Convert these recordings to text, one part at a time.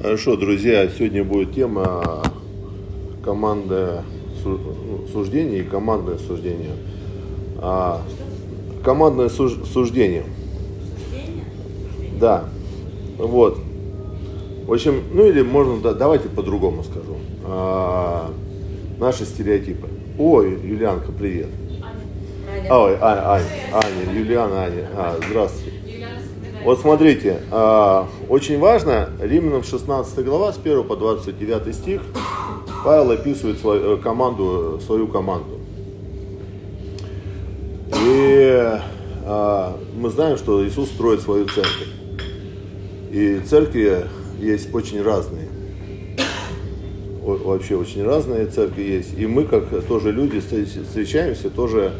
Хорошо, друзья, сегодня будет тема команда ну, суждения и командное суждение. А, командное суж, суждение. Да. Вот. В общем, ну или можно, да, давайте по-другому скажу. А, наши стереотипы. Ой, Юлианка, привет. Аня. Ой, а, Аня, Аня, Юлиана, Аня. А, здравствуйте. Вот смотрите, а, очень важно, Римлянам 16 глава, с 1 по 29 стих, Павел описывает свою э, команду, свою команду. И а, мы знаем, что Иисус строит свою церковь. И церкви есть очень разные. Вообще очень разные церкви есть. И мы, как тоже люди, встречаемся тоже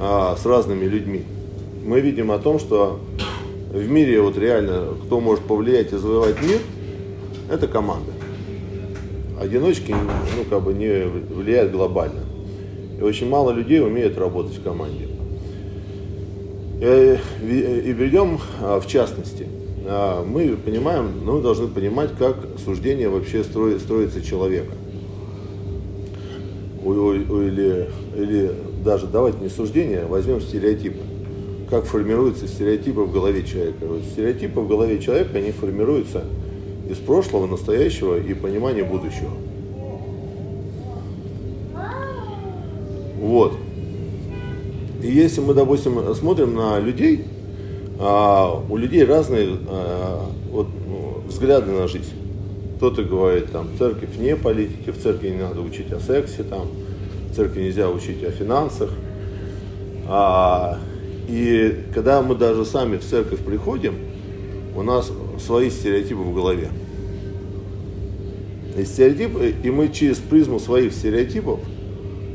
а, с разными людьми. Мы видим о том, что в мире вот реально, кто может повлиять и завоевать мир, это команда. Одиночки, ну, как бы не влияют глобально. И очень мало людей умеют работать в команде. И, и берем а, в частности. А, мы понимаем, ну, должны понимать, как суждение вообще строит, строится человека. Или, или даже давайте не суждение, а возьмем стереотипы как формируются стереотипы в голове человека. Вот стереотипы в голове человека, они формируются из прошлого, настоящего и понимания будущего. Вот. И если мы, допустим, смотрим на людей, а, у людей разные а, вот, ну, взгляды на жизнь. Кто-то говорит, там, церковь не политики, в церкви не надо учить о сексе, там, в церкви нельзя учить о финансах. А, и когда мы даже сами в церковь приходим, у нас свои стереотипы в голове. И стереотипы, и мы через призму своих стереотипов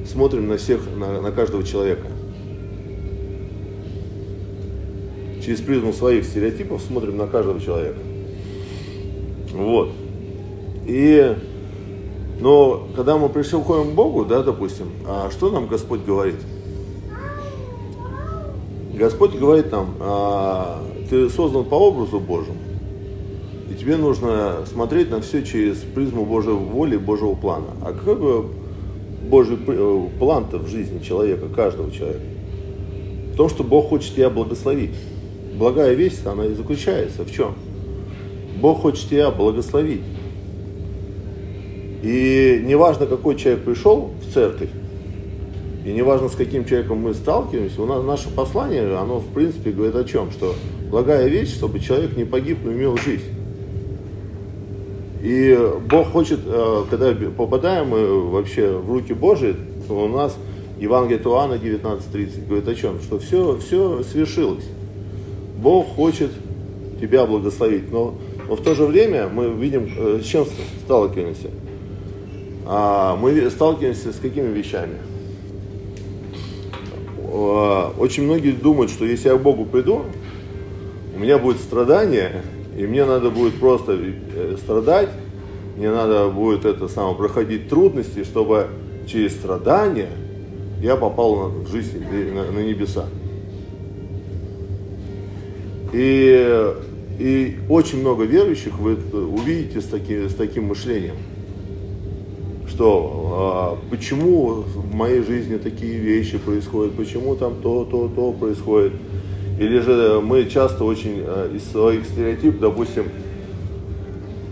смотрим на всех, на, на каждого человека. Через призму своих стереотипов смотрим на каждого человека. Вот. И, но когда мы приходим к Богу, да, допустим, а что нам Господь говорит? Господь говорит нам, а, ты создан по образу Божьему, и тебе нужно смотреть на все через призму Божьей воли, Божьего плана. А какой бы Божий э, план-то в жизни человека, каждого человека? В том, что Бог хочет тебя благословить. Благая весть, она и заключается в чем? Бог хочет тебя благословить. И неважно, какой человек пришел в церковь, и неважно, с каким человеком мы сталкиваемся, у нас наше послание, оно в принципе говорит о чем? Что благая вещь, чтобы человек не погиб, но имел жизнь. И Бог хочет, э, когда попадаем мы вообще в руки Божии, то у нас Евангелие Туана 19.30 говорит о чем? Что все, все свершилось. Бог хочет тебя благословить. Но, но в то же время мы видим, э, с чем сталкиваемся. А, мы сталкиваемся с какими вещами? А, очень многие думают, что если я к Богу приду, у меня будет страдание, и мне надо будет просто э, страдать, мне надо будет это самое проходить трудности, чтобы через страдания я попал в жизнь на, на небеса. И, и очень много верующих вы увидите с, таки, с таким мышлением что а, почему в моей жизни такие вещи происходят, почему там то, то, то происходит. Или же мы часто очень а, из своих стереотипов, допустим,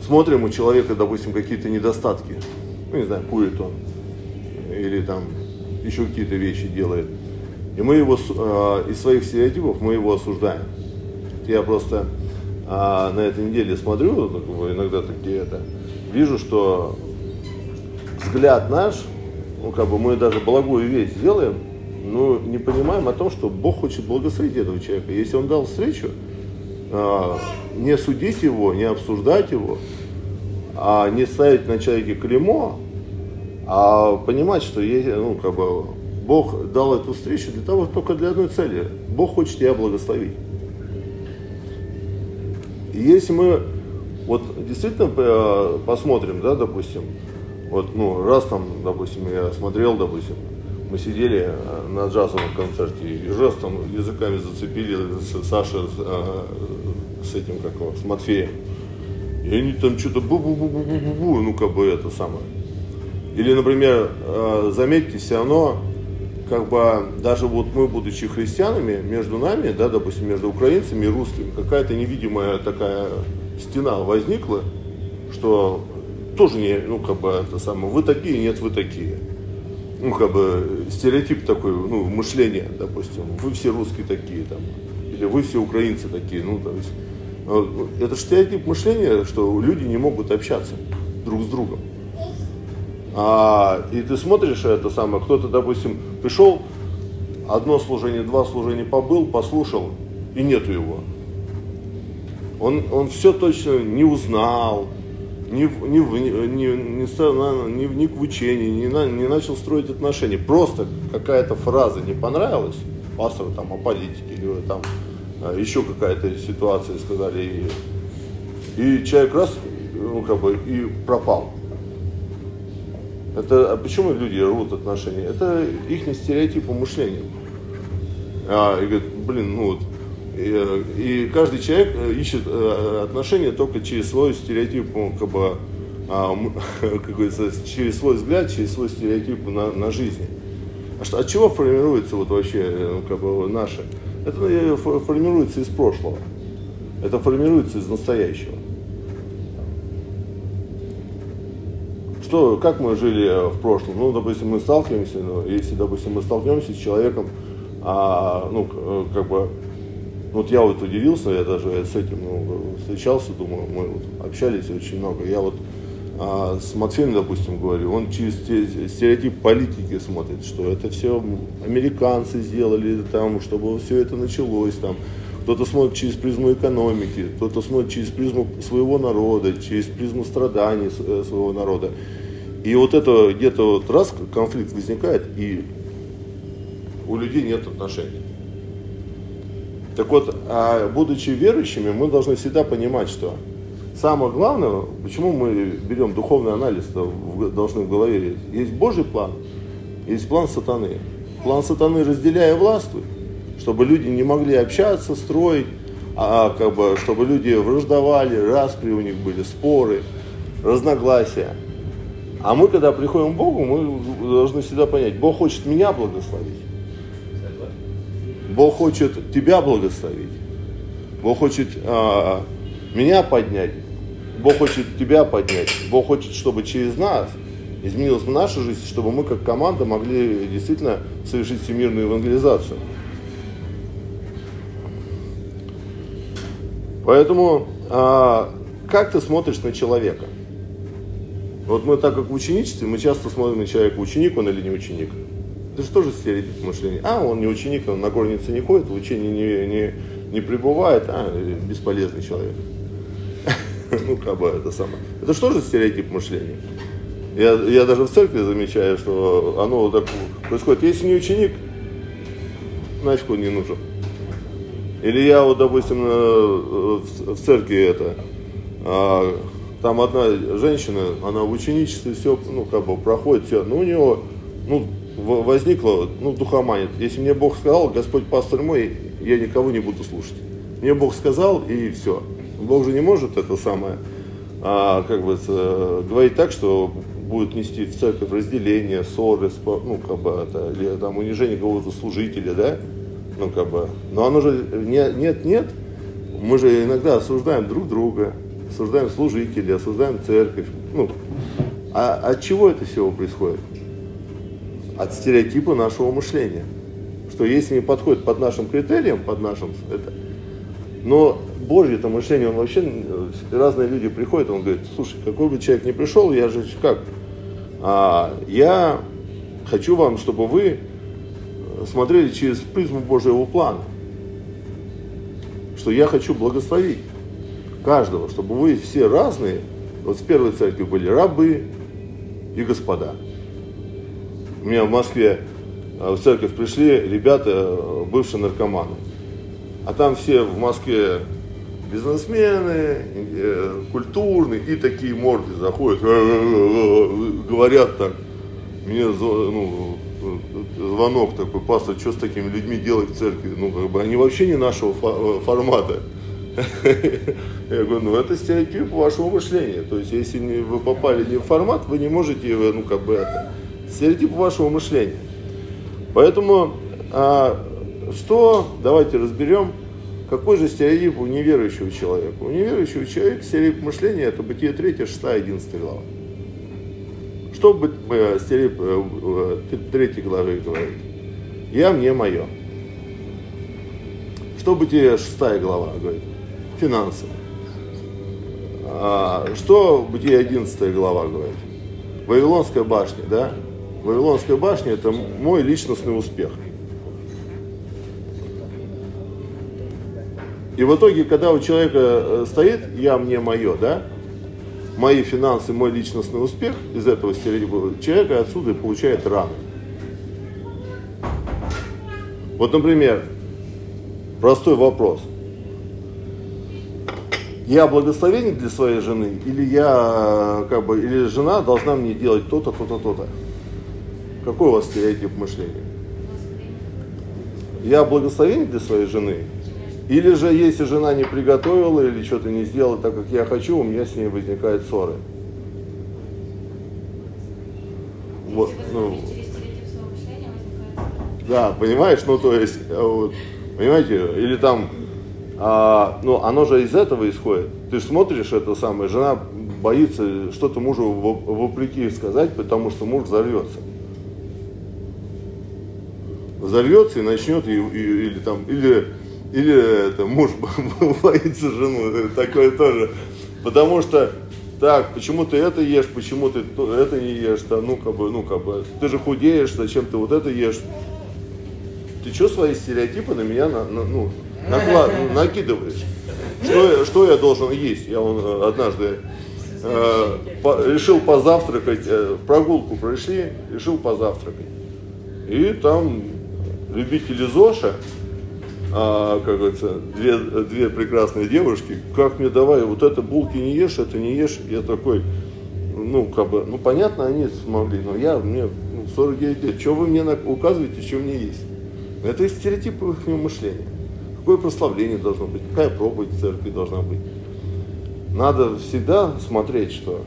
смотрим у человека, допустим, какие-то недостатки. Ну, не знаю, курит он. Или там еще какие-то вещи делает. И мы его э, из своих стереотипов мы его осуждаем. Я просто э, на этой неделе смотрю, иногда такие это, вижу, что взгляд наш, ну, как бы мы даже благую вещь сделаем, но не понимаем о том, что Бог хочет благословить этого человека. Если Он дал встречу, а, не судить его, не обсуждать его, а не ставить на человеке клеймо, а понимать, что есть, ну, как бы, Бог дал эту встречу для того, только для одной цели. Бог хочет тебя благословить. И если мы вот действительно э, посмотрим, да, допустим, вот, ну, раз там, допустим, я смотрел, допустим, мы сидели э, на джазовом концерте, и раз там языками зацепили Саша с, э, с этим, как его, с Матфеем. И они там что-то бу-бу-бу-бу-бу-бу, ну как бы это самое. Или, например, э, заметьте, все равно, как бы, даже вот мы, будучи христианами, между нами, да, допустим, между украинцами и русскими, какая-то невидимая такая стена возникла, что тоже не, ну, как бы, это самое, вы такие, нет, вы такие. Ну, как бы, стереотип такой, ну, мышление, допустим, вы все русские такие, там, или вы все украинцы такие, ну, то есть, это стереотип мышления, что люди не могут общаться друг с другом. А, и ты смотришь это самое, кто-то, допустим, пришел, одно служение, два служения побыл, послушал, и нету его. Он, он все точно не узнал, не, не, не, не, не вник в учение, не, на, не начал строить отношения. Просто какая-то фраза не понравилась пастору там о политике или там а, еще какая-то ситуация сказали. И, и человек раз, ну как бы, и пропал. Это а почему люди рвут отношения? Это их стереотип мышления. А, и говорит, блин, ну вот. И, каждый человек э, ищет э, отношения только через свой стереотип, ну, как бы, а, как говорится, через свой взгляд, через свой стереотип на, на жизни. А что, от чего формируется вот вообще э, ну, как бы, наше? Это формируется из прошлого. Это формируется из настоящего. что, как мы жили в прошлом? Ну, допустим, мы сталкиваемся, ну, если, допустим, мы столкнемся с человеком, а, ну, как бы, вот я вот удивился, я даже с этим ну, встречался, думаю, мы вот общались очень много. Я вот а, с Матфеем, допустим, говорю, он через стереотип политики смотрит, что это все американцы сделали там, чтобы все это началось там. Кто-то смотрит через призму экономики, кто-то смотрит через призму своего народа, через призму страданий э, своего народа. И вот это где-то вот раз конфликт возникает, и у людей нет отношений. Так вот, а будучи верующими, мы должны всегда понимать, что самое главное, почему мы берем духовный анализ, должны в голове, есть Божий план, есть план сатаны. План сатаны разделяя властвует чтобы люди не могли общаться, строить, а как бы, чтобы люди враждовали, распри у них были, споры, разногласия. А мы, когда приходим к Богу, мы должны всегда понять, Бог хочет меня благословить. Бог хочет тебя благословить. Бог хочет а, меня поднять. Бог хочет тебя поднять. Бог хочет, чтобы через нас изменилась наша жизнь, чтобы мы как команда могли действительно совершить всемирную евангелизацию. Поэтому а, как ты смотришь на человека? Вот мы так как в ученичестве, мы часто смотрим на человека, ученик он или не ученик. Это же тоже стереотип мышления. А, он не ученик, он на горнице не ходит, в учении не, не, не пребывает, а, бесполезный человек. Ну, как бы это самое. Это же стереотип мышления? Я, я даже в церкви замечаю, что оно так происходит. Если не ученик, нафиг он не нужен. Или я вот, допустим, э, в церкви это, а, там одна женщина, она в ученичестве все, ну, как бы проходит все, но у нее, ну, возникло, ну, духоманит. Если мне Бог сказал, Господь пастор мой, я никого не буду слушать. Мне Бог сказал, и все. Бог же не может это самое, а, как бы, это, говорить так, что будет нести в церковь разделение, ссоры, ну, как бы, это, или там унижение кого-то служителя, да, ну, как бы, но оно же не, нет, нет. Мы же иногда осуждаем друг друга, осуждаем служителей, осуждаем церковь. Ну, а от чего это всего происходит? От стереотипа нашего мышления. Что если не подходит под нашим критериям, под нашим, это, но Божье это мышление, он вообще, разные люди приходят, он говорит, слушай, какой бы человек ни пришел, я же как? А, я хочу вам, чтобы вы смотрели через призму Божьего плана. Что я хочу благословить каждого, чтобы вы все разные, вот в первой церкви были рабы и господа. У меня в Москве э, в церковь пришли ребята, э, бывшие наркоманы. А там все в Москве бизнесмены, э, культурные, и такие морды заходят, говорят так, мне ну, звонок такой, пастор, что с такими людьми делать в церкви? Ну, как бы они вообще не нашего формата. Я говорю, ну это стереотип вашего мышления. То есть, если вы попали не в формат, вы не можете, ну как бы это, стереотип вашего мышления. Поэтому, а, что, давайте разберем, какой же стереотип у неверующего человека? У неверующего человека стереотип мышления это бытие 3, 6, 11 глава. Что бы э, стереотип э, 3 э, главы говорит? Я мне мое. Что бытие 6 глава говорит? Финансы. А, что бытие 11 глава говорит? Вавилонская башня, да? Вавилонская башня это мой личностный успех. И в итоге, когда у человека э, стоит «я, мне, мое», да, мои финансы, мой личностный успех, из этого стереотипа, человек отсюда получает раны. Вот, например, простой вопрос. Я благословение для своей жены, или я, как бы, или жена должна мне делать то-то, то-то, то-то? Какой у вас стереотип мышления? Я благословение для своей жены, или же, если жена не приготовила или что-то не сделала так, как я хочу, у меня с ней возникают ссоры. Вот, ну, да, понимаешь, ну то есть, э, вот, понимаете, или там, а, ну оно же из этого исходит. Ты же смотришь это самое, жена боится что-то мужу вопреки сказать, потому что муж взорвется. Взорвется и начнет, и, и, или там, или или это, муж боится жену, такое тоже. Потому что, так, почему ты это ешь, почему ты это не ешь, да, ну как бы, ну как бы, ты же худеешь, зачем ты вот это ешь? Ты что свои стереотипы на меня на, на, ну, наклад, ну, накидываешь? Что, что я должен есть? Я он э, однажды э, по, решил позавтракать, э, прогулку пришли, решил позавтракать. И там любители ЗОЖа, а, как говорится, две, две прекрасные девушки, как мне давай, вот это булки не ешь, это не ешь, я такой, ну, как бы, ну, понятно, они смогли, но я, мне ну, 49 лет, что вы мне указываете, что мне есть? Это стереотип их мышления. Какое прославление должно быть, какая проповедь в церкви должна быть. Надо всегда смотреть, что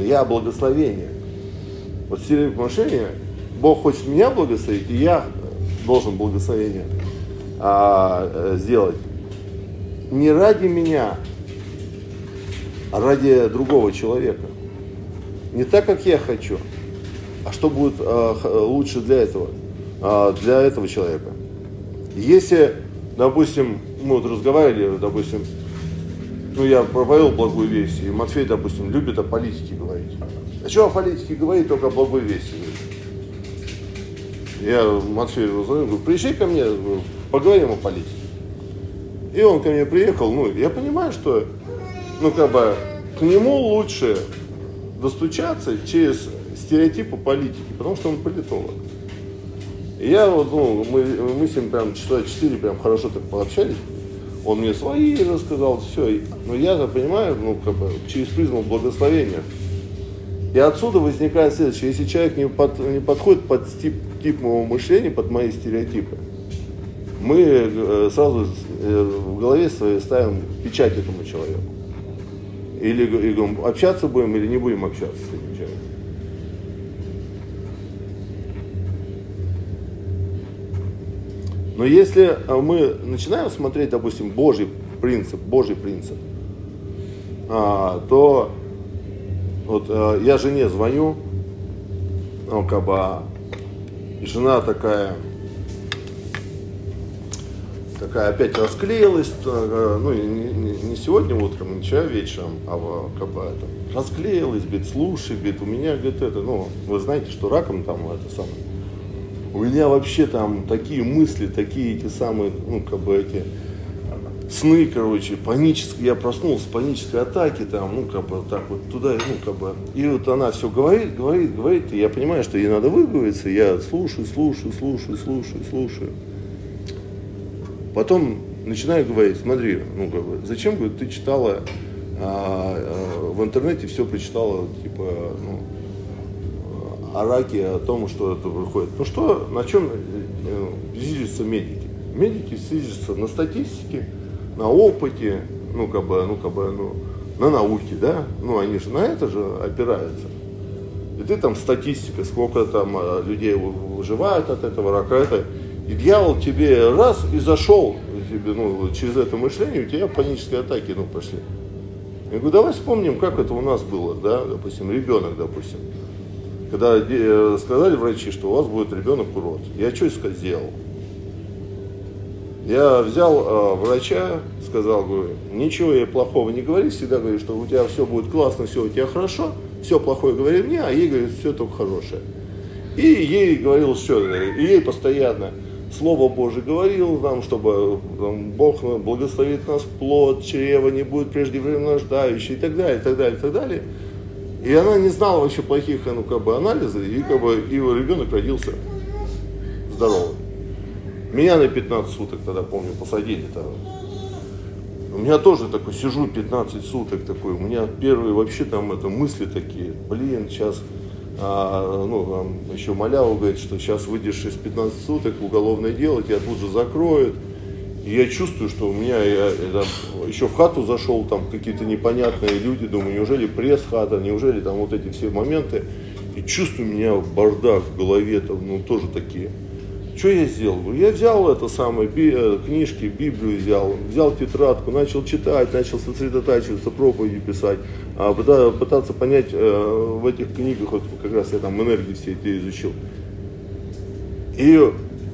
я благословение. Вот стереотип мышления, Бог хочет меня благословить, и я должен благословение а, э, сделать не ради меня, а ради другого человека. Не так, как я хочу, а что будет а, лучше для этого, а, для этого человека. Если, допустим, мы вот разговаривали, допустим, ну я проповедовал благую весть, и Матфей, допустим, любит о политике говорить. А что о политике говорить, только о благой вести. Я Матфею говорю, приезжай ко мне поговорим о политике. И он ко мне приехал, ну, я понимаю, что, ну, как бы, к нему лучше достучаться через стереотипы политики, потому что он политолог. И я вот, ну, мы, мы с ним прям часа четыре прям хорошо так пообщались. Он мне свои рассказал, все. Но я понимаю, ну, как бы, через призму благословения. И отсюда возникает следующее. Если человек не, под, не подходит под тип, тип моего мышления, под мои стереотипы, мы э, сразу э, в голове своей ставим печать этому человеку. Или и говорим, общаться будем или не будем общаться с этим человеком. Но если э, мы начинаем смотреть, допустим, Божий принцип, Божий принцип, а, то вот я жене звоню, ну, как бы, а, жена такая, такая опять расклеилась, э, ну, не, не сегодня утром, не вчера вечером, а как бы это, расклеилась, говорит, слушай, говорит, у меня, говорит, это, ну, вы знаете, что раком там это самое, у меня вообще там такие мысли, такие эти самые, ну, как бы эти сны, короче, панические, я проснулся с панической атаки, там, ну, как бы так вот туда, ну, как бы, и вот она все говорит, говорит, говорит, и я понимаю, что ей надо выговориться, я слушаю, слушаю, слушаю, слушаю, слушаю. Потом начинаю говорить, смотри, ну как бы, зачем говорит, ты читала а, а, в интернете все прочитала, типа, ну, о раке, о том, что это выходит. Ну что, на чем э, зиждятся медики? Медики зиждятся на статистике, на опыте, ну, как бы, ну, как бы, ну, на науке, да, ну, они же на это же опираются. И ты там статистика, сколько там а, людей выживают от этого рака, это, и дьявол тебе раз и зашел, тебе, ну, через это мышление, у тебя панические атаки, ну, пошли. Я говорю, давай вспомним, как это у нас было, да, допустим, ребенок, допустим. Когда э, сказали врачи, что у вас будет ребенок урод, я что сделал? Я взял э, врача, сказал, говорю, ничего ей плохого не говори, всегда говори, что у тебя все будет классно, все у тебя хорошо, все плохое говори мне, а ей говорит, все только хорошее. И ей говорил, что, и ей постоянно Слово Божие говорил нам, чтобы там, Бог благословит нас плод, чрева не будет преждевременно рождающий и так далее, и так далее, и так далее. И она не знала вообще плохих ну, как бы, анализов, и, как бы, и ребенок родился здоровым. Меня на 15 суток тогда, помню, посадили. Там. У меня тоже такой, сижу 15 суток такой, у меня первые вообще там это мысли такие, блин, сейчас а, ну, там еще Маляву говорит, что сейчас выйдешь из 15 суток, уголовное дело, тебя тут же закроют. И я чувствую, что у меня, я, я еще в хату зашел, там какие-то непонятные люди, думаю, неужели пресс-хата, неужели там вот эти все моменты. И чувствую, у меня бардак в голове, там, ну, тоже такие. Что я сделал? Я взял это самое, би, э, книжки, Библию взял, взял тетрадку, начал читать, начал сосредотачиваться, проповеди писать, а, пытаться понять э, в этих книгах, вот как раз я там энергии все эти изучил. И,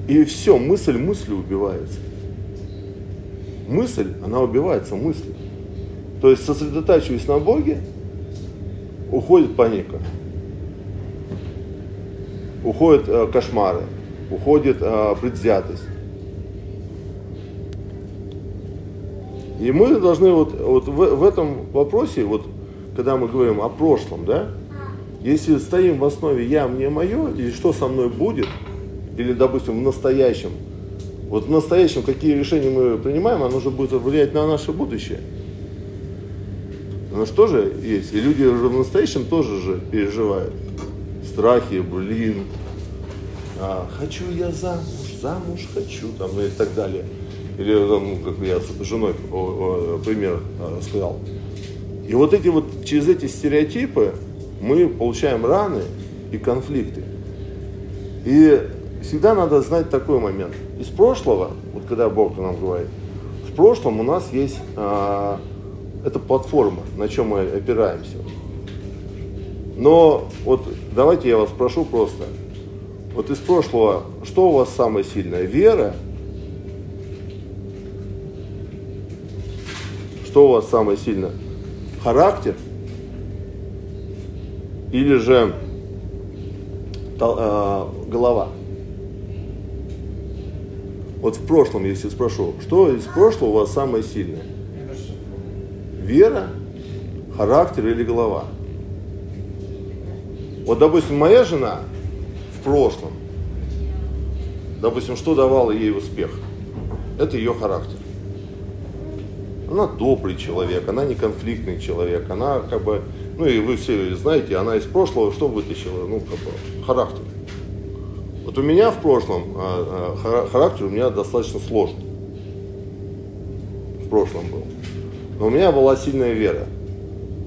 и все, мысль мыслью убивается. Мысль, она убивается мыслью. То есть сосредотачиваясь на Боге, уходит паника, уходят э, кошмары, уходит э, предвзятость. И мы должны вот, вот в, в этом вопросе, вот, когда мы говорим о прошлом, да, если стоим в основе я, мне, мое, или что со мной будет, или, допустим, в настоящем, вот в настоящем какие решения мы принимаем, оно же будет влиять на наше будущее. Оно же тоже есть. И люди уже в настоящем тоже же переживают. Страхи, блин, а, хочу я замуж, замуж хочу, там, и так далее. Или, там, как я с женой о, о, пример а, сказал. И вот эти вот, через эти стереотипы мы получаем раны и конфликты. И всегда надо знать такой момент. Из прошлого, вот когда Бог нам говорит, в прошлом у нас есть а, эта платформа, на чем мы опираемся. Но вот давайте я вас прошу просто, вот из прошлого, что у вас самое сильное? Вера? Что у вас самое сильное? Характер? Или же э, голова? Вот в прошлом, если спрошу, что из прошлого у вас самое сильное? Вера, характер или голова? Вот, допустим, моя жена, прошлом. Допустим, что давало ей успех? Это ее характер. Она добрый человек, она не конфликтный человек, она как бы, ну и вы все знаете, она из прошлого что вытащила? Ну, как бы, характер. Вот у меня в прошлом а, а, характер у меня достаточно сложный. В прошлом был. Но у меня была сильная вера.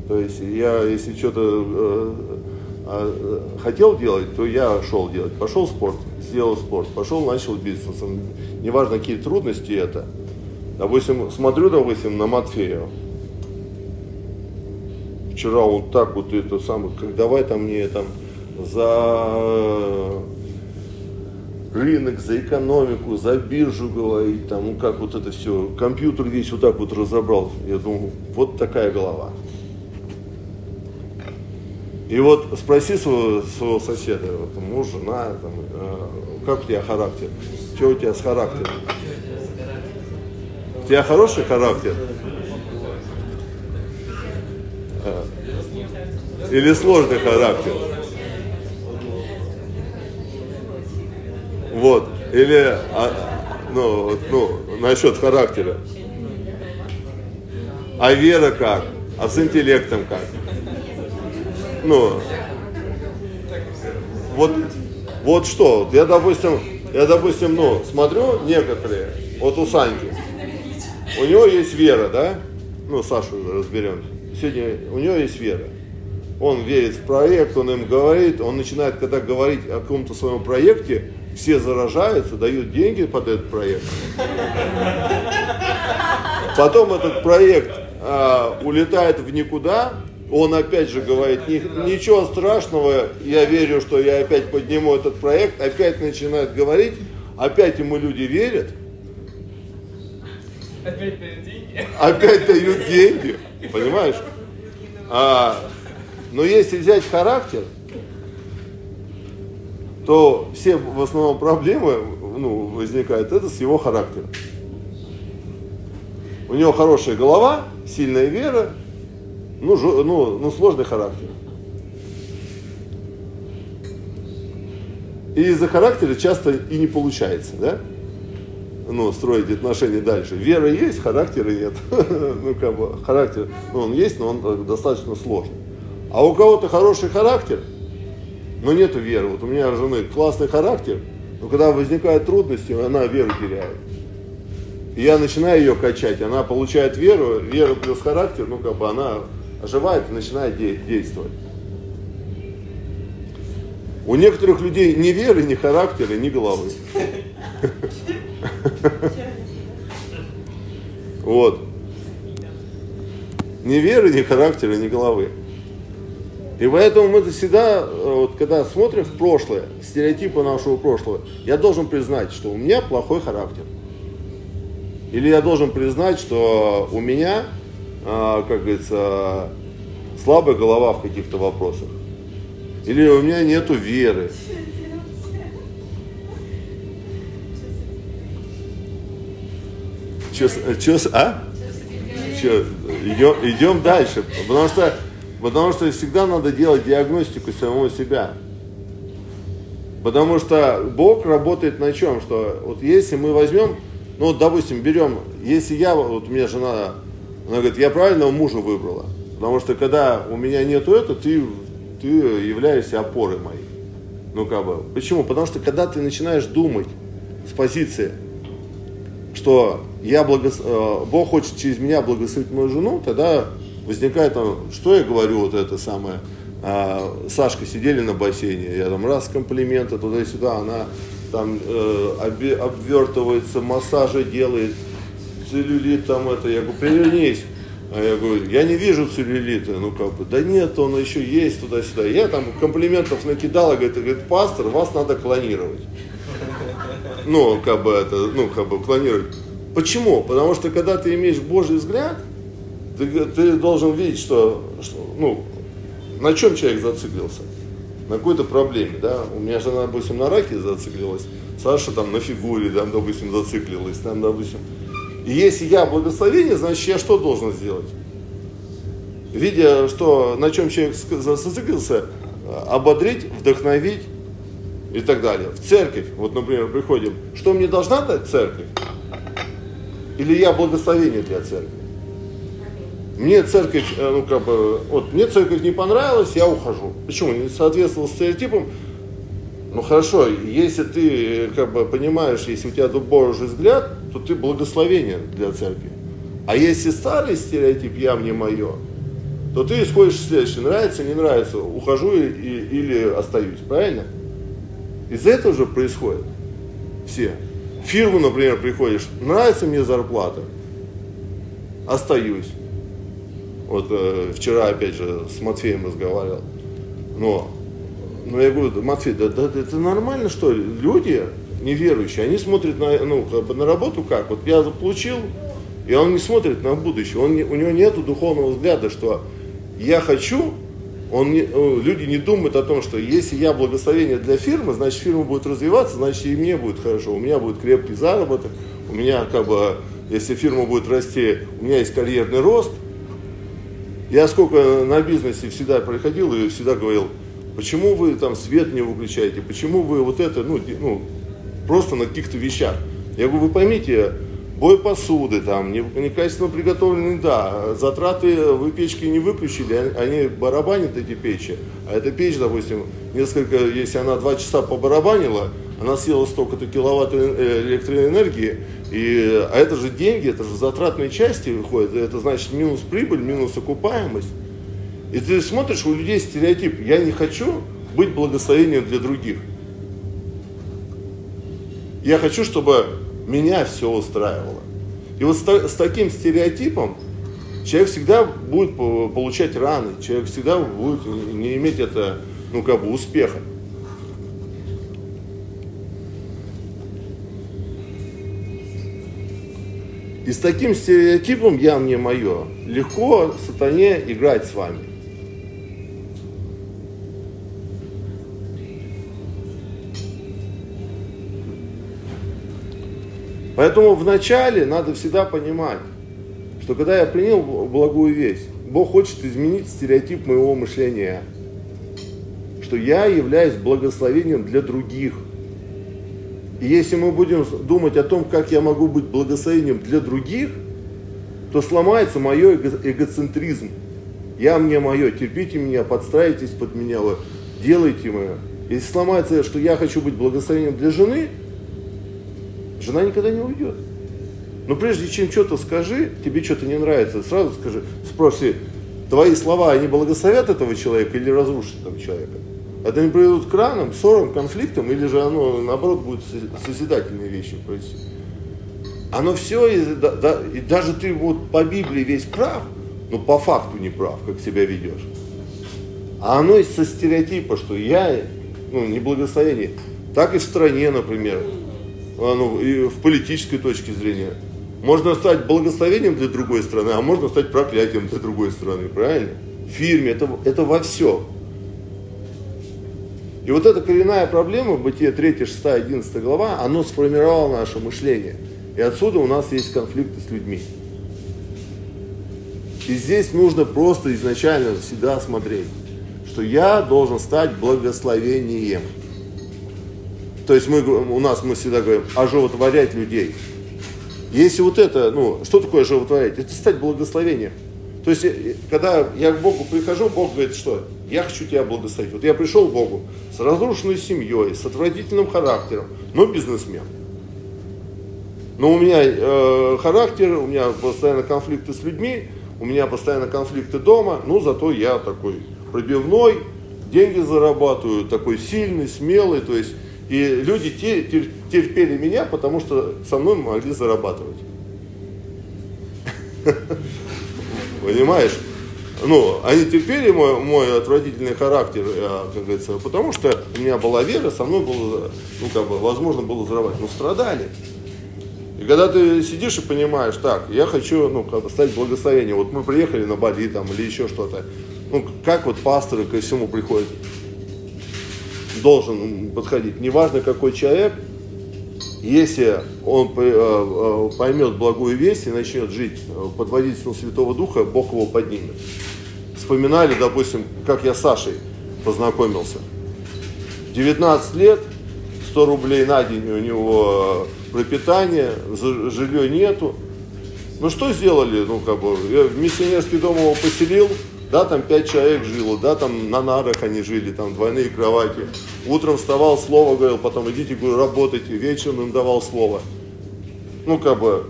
То есть я, если что-то э, хотел делать, то я шел делать. Пошел спорт, сделал спорт, пошел, начал бизнесом. Неважно, какие трудности это. Допустим, смотрю, допустим, на Матфея. Вчера он так вот это самое, как давай там мне там за рынок, за экономику, за биржу говорить, там, ну как вот это все, компьютер весь вот так вот разобрал. Я думаю, вот такая голова. И вот спроси своего, своего соседа, вот, муж, жена, там, э, как у тебя характер? Что у тебя с характером? У тебя хороший характер? Э, или сложный характер? Вот. Или, а, ну, ну, насчет характера. А вера как? А с интеллектом как? Ну, вот, вот что, я, допустим, я, допустим, ну, смотрю некоторые, вот у Саньки, у него есть вера, да? Ну, Сашу разберем. Сегодня у него есть вера. Он верит в проект, он им говорит, он начинает, когда говорить о каком-то своем проекте, все заражаются, дают деньги под этот проект. Потом этот проект а, улетает в никуда, он опять же говорит, ничего страшного, я верю, что я опять подниму этот проект, опять начинает говорить, опять ему люди верят. Опять дают деньги. Опять дают деньги, понимаешь? А, но если взять характер, то все в основном проблемы ну, возникают это с его характером. У него хорошая голова, сильная вера, ну, жу, ну, ну сложный характер. И из-за характера часто и не получается, да? Ну, строить отношения дальше. Вера есть, характера нет. ну, как бы, характер, ну, он есть, но он достаточно сложный. А у кого-то хороший характер, но нету веры. Вот у меня жены классный характер, но когда возникают трудности, она веру теряет. И я начинаю ее качать, она получает веру, вера плюс характер, ну как бы она оживает и начинает де- действовать. У некоторых людей ни веры, ни характера, ни головы. Вот. Ни веры, ни характера, ни головы. И поэтому мы всегда, вот, когда смотрим в прошлое, стереотипы нашего прошлого, я должен признать, что у меня плохой характер. Или я должен признать, что у меня, как говорится, слабая голова в каких-то вопросах. Или у меня нету веры. Че, че, а? Че, идем, идем дальше. Потому что Потому что всегда надо делать диагностику самого себя. Потому что Бог работает на чем? Что вот если мы возьмем, ну вот, допустим, берем, если я, вот у меня жена, она говорит, я правильного мужа выбрала. Потому что когда у меня нету этого, ты, ты являешься опорой моей. Ну как бы, почему? Потому что когда ты начинаешь думать с позиции, что я благос... Э, Бог хочет через меня благословить мою жену, тогда возникает там, что я говорю, вот это самое, а, Сашка сидели на бассейне, я там раз комплименты туда-сюда, она там э, обвертывается, массажи делает, целлюлит там это, я говорю, перевернись. А я говорю, я не вижу целлюлита, ну как бы, да нет, он еще есть туда-сюда. Я там комплиментов накидал, и говорит, говорит, пастор, вас надо клонировать. Ну, как бы это, ну, как бы клонировать. Почему? Потому что когда ты имеешь Божий взгляд, ты, ты должен видеть, что, что, ну, на чем человек зациклился. На какой-то проблеме, да. У меня жена, допустим, на раке зациклилась, Саша там на фигуре, там, допустим, зациклилась, там, допустим. И если я благословение, значит, я что должен сделать? Видя, что на чем человек зациклился, ободрить, вдохновить и так далее. В церковь, вот, например, приходим, что мне должна дать церковь? Или я благословение для церкви? Мне церковь, э, ну как бы, вот мне церковь не понравилась, я ухожу. Почему? Не соответствовал стереотипам. Ну хорошо, если ты как бы понимаешь, если у тебя Божий взгляд, то ты благословение для церкви. А если старый стереотип «я мне мое», то ты исходишь следующее. Нравится, не нравится, ухожу и, и, или остаюсь. Правильно? Из этого же происходит все. В фирму, например, приходишь, нравится мне зарплата, остаюсь. Вот э, вчера, опять же, с Матфеем разговаривал. Но, но я говорю, Матфей, да, да, это нормально, что ли? Люди неверующие, они смотрят на, ну, как бы на работу как? Вот я получил, и он не смотрит на будущее. Он не, у него нет духовного взгляда, что я хочу, он не, ну, люди не думают о том, что если я благословение для фирмы, значит фирма будет развиваться, значит и мне будет хорошо, у меня будет крепкий заработок, у меня как бы, если фирма будет расти, у меня есть карьерный рост – я сколько на бизнесе всегда проходил и всегда говорил, почему вы там свет не выключаете, почему вы вот это, ну, ну просто на каких-то вещах. Я говорю, вы поймите, бой посуды, там, некачественно приготовленный, да, затраты вы печки не выключили, они барабанят эти печи, а эта печь, допустим, несколько, если она два часа побарабанила, она съела столько-то киловатт э, электроэнергии, И, а это же деньги, это же затратные части выходят. Это значит минус прибыль, минус окупаемость. И ты смотришь, у людей стереотип. Я не хочу быть благословением для других. Я хочу, чтобы меня все устраивало. И вот с, с таким стереотипом человек всегда будет получать раны, человек всегда будет не иметь это, ну, как бы, успеха. И с таким стереотипом «я мне мое» легко сатане играть с вами. Поэтому вначале надо всегда понимать, что когда я принял благую весть, Бог хочет изменить стереотип моего мышления, что я являюсь благословением для других – и если мы будем думать о том, как я могу быть благословением для других, то сломается мое эго эгоцентризм. Я мне мое, терпите меня, подстраивайтесь под меня, вы делайте мое. Если сломается, что я хочу быть благословением для жены, жена никогда не уйдет. Но прежде чем что-то скажи, тебе что-то не нравится, сразу скажи, спроси, твои слова, они благословят этого человека или разрушат этого человека? Это не приведут к ранам, ссорам, конфликтам, или же оно, наоборот, будет созидательные вещи происходить. Оно все, и, да, и даже ты вот по Библии весь прав, но по факту не прав, как себя ведешь. А оно из-за стереотипа, что я, ну, не благословение. Так и в стране, например, оно, и в политической точке зрения. Можно стать благословением для другой страны, а можно стать проклятием для другой страны, правильно? В фирме, это, это во всем. И вот эта коренная проблема, Бытие 3, 6, 11 глава, оно сформировало наше мышление. И отсюда у нас есть конфликты с людьми. И здесь нужно просто изначально всегда смотреть, что я должен стать благословением. То есть мы, у нас мы всегда говорим, оживотворять людей. Если вот это, ну, что такое оживотворять? Это стать благословением. То есть, э, когда я к Богу прихожу, Бог говорит, что я хочу тебя благословить. Вот я пришел к Богу с разрушенной семьей, с отвратительным характером, но бизнесмен. Но у меня э, характер, у меня постоянно конфликты с людьми, у меня постоянно конфликты дома, но зато я такой пробивной, деньги зарабатываю, такой сильный, смелый, то есть и люди терпели меня, потому что со мной могли зарабатывать. Понимаешь? ну, они терпели мой, мой отвратительный характер, э, как говорится, потому что у меня была вера, со мной было, ну, как бы, возможно было зарабатывать, но страдали. И когда ты сидишь и понимаешь, так, я хочу, ну, как бы стать благословением, вот мы приехали на Бали там или еще что-то, ну, как вот пасторы ко всему приходят, должен подходить, неважно какой человек, если он э, э, поймет благую весть и начнет жить под водительством Святого Духа, Бог его поднимет. Вспоминали, допустим, как я с Сашей познакомился. 19 лет, 100 рублей на день у него пропитание, жилье нету. Ну что сделали? Ну, как бы, я в миссионерский дом его поселил, да, там пять человек жило, да, там на нарах они жили, там двойные кровати. Утром вставал, слово говорил, потом идите, говорю, работайте. Вечером им давал слово. Ну, как бы,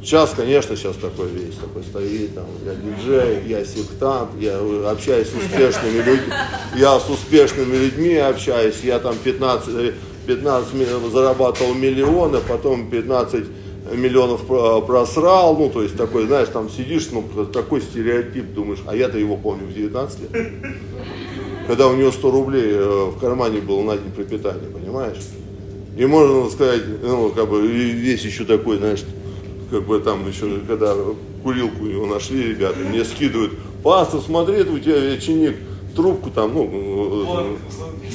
сейчас, конечно, сейчас такой весь такой стоит, там, я диджей, я сектант, я общаюсь с успешными людьми, я с успешными людьми общаюсь, я там 15, 15 зарабатывал миллионы, потом 15 миллионов просрал, ну, то есть такой, знаешь, там сидишь, ну, такой стереотип, думаешь, а я-то его помню в 19 лет, когда у него 100 рублей э, в кармане было на день пропитания, понимаешь? И можно сказать, ну, как бы, весь еще такой, знаешь, как бы там еще, когда курилку его нашли, ребята, мне скидывают, пастор, смотри, у тебя ученик трубку там, ну, э,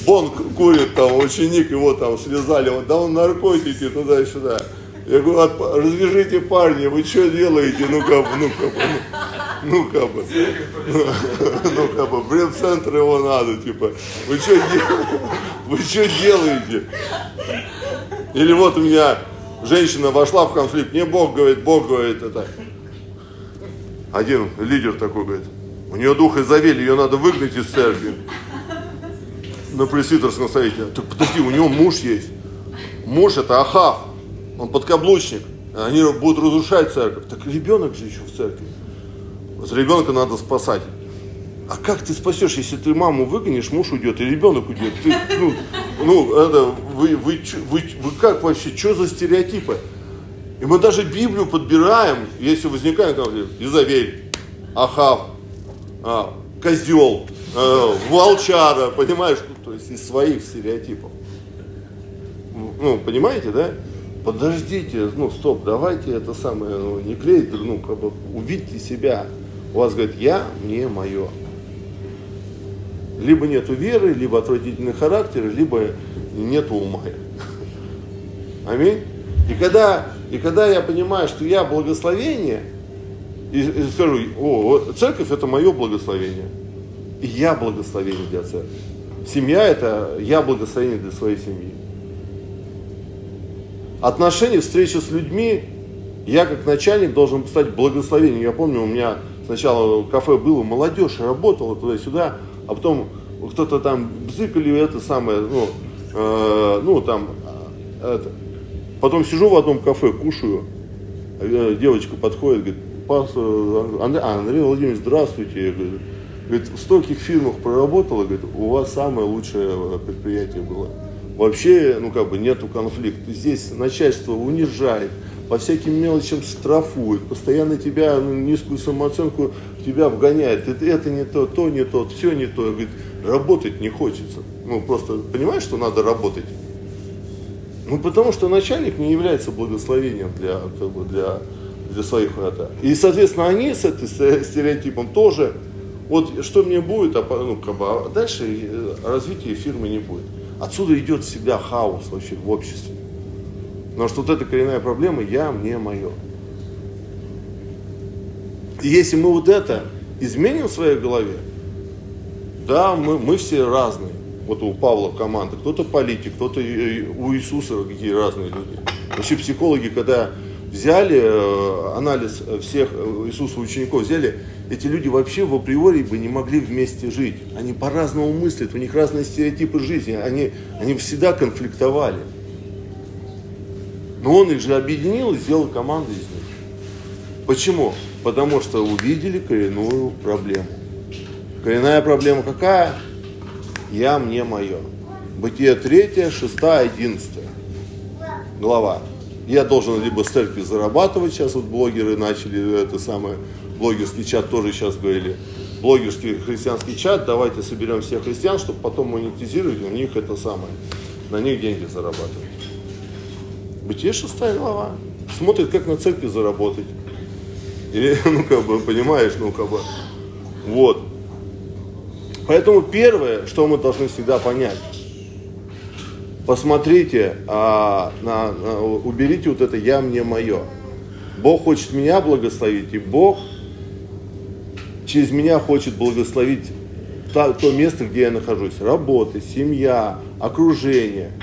бон курит там, ученик его там связали, вот, да он наркотики туда и сюда. Я говорю, от, развяжите парни, вы что делаете? Ну как бы, ну как бы, ну, ну как бы, ну, ну как бы, бред-центр его надо, типа, вы что делаете? Вы что делаете? Или вот у меня женщина вошла в конфликт, мне Бог говорит, Бог говорит, это, один лидер такой говорит, у нее дух Изавели, ее надо выгнать из церкви на пресвитерском совете. Так подожди, у него муж есть. Муж это Ахав. Он подкаблучник. Они будут разрушать церковь. Так ребенок же еще в церкви. Вот ребенка надо спасать. А как ты спасешь, если ты маму выгонишь, муж уйдет и ребенок уйдет? Ты, ну, ну, это, вы, вы, вы, вы как вообще, что за стереотипы? И мы даже Библию подбираем, если возникает конфликт, Изавель, Ахав, а, козел, а, волчара, понимаешь, ну, то есть из своих стереотипов. Ну, понимаете, да? Подождите, ну, стоп, давайте это самое, ну, не клеить, ну, как бы увидьте себя. У вас говорит, я, мне, мое. Либо нету веры, либо отвратительный характер, либо нету ума. Аминь. И когда, и когда я понимаю, что я благословение, и, и скажу, о, церковь это мое благословение, и я благословение для церкви. Семья это я благословение для своей семьи. Отношения, встреча с людьми, я как начальник должен стать благословением. Я помню, у меня сначала кафе было, молодежь работала туда-сюда, а потом кто-то там бзыкали это самое, ну, э, ну там, э, это. Потом сижу в одном кафе, кушаю, э, девочка подходит, говорит, Андрей, а, Андрей Владимирович, здравствуйте. Я говорю, говорит, в стольких фирмах проработала, говорит, у вас самое лучшее э, предприятие было. Вообще, ну как бы нету конфликта. Здесь начальство унижает, по всяким мелочам штрафует, постоянно тебя, ну, низкую самооценку тебя вгоняет. Это, это не то, то не то, все не то. Говорит, работать не хочется. Ну, просто понимаешь, что надо работать? Ну, потому что начальник не является благословением для, как бы, для, для своих это. И, соответственно, они с этим стереотипом тоже, вот что мне будет, а, ну, как бы, а дальше э, развития фирмы не будет. Отсюда идет всегда хаос вообще в обществе. Потому что вот эта коренная проблема «я, мне, мое». И если мы вот это изменим в своей голове, да, мы, мы все разные. Вот у Павла команда, кто-то политик, кто-то у Иисуса какие разные люди. Вообще психологи, когда взяли э, анализ всех э, Иисуса учеников, взяли, эти люди вообще в априори бы не могли вместе жить. Они по-разному мыслят, у них разные стереотипы жизни, они, они всегда конфликтовали. Но он их же объединил и сделал команду из них. Почему? Потому что увидели коренную проблему. Коренная проблема какая? Я, мне, мое. Бытие 3, 6, 11 глава. Я должен либо с церкви зарабатывать, сейчас вот блогеры начали это самое, блогерский чат тоже сейчас говорили, блогерский христианский чат, давайте соберем всех христиан, чтобы потом монетизировать, у них это самое, на них деньги зарабатывать. Бытие шестая глава. Смотрит, как на церкви заработать. Или, ну, как бы, понимаешь, ну, как бы, вот. Поэтому первое, что мы должны всегда понять, посмотрите, а, на, на, уберите вот это «я, мне, мое». Бог хочет меня благословить, и Бог через меня хочет благословить то, то место, где я нахожусь. Работа, семья, окружение –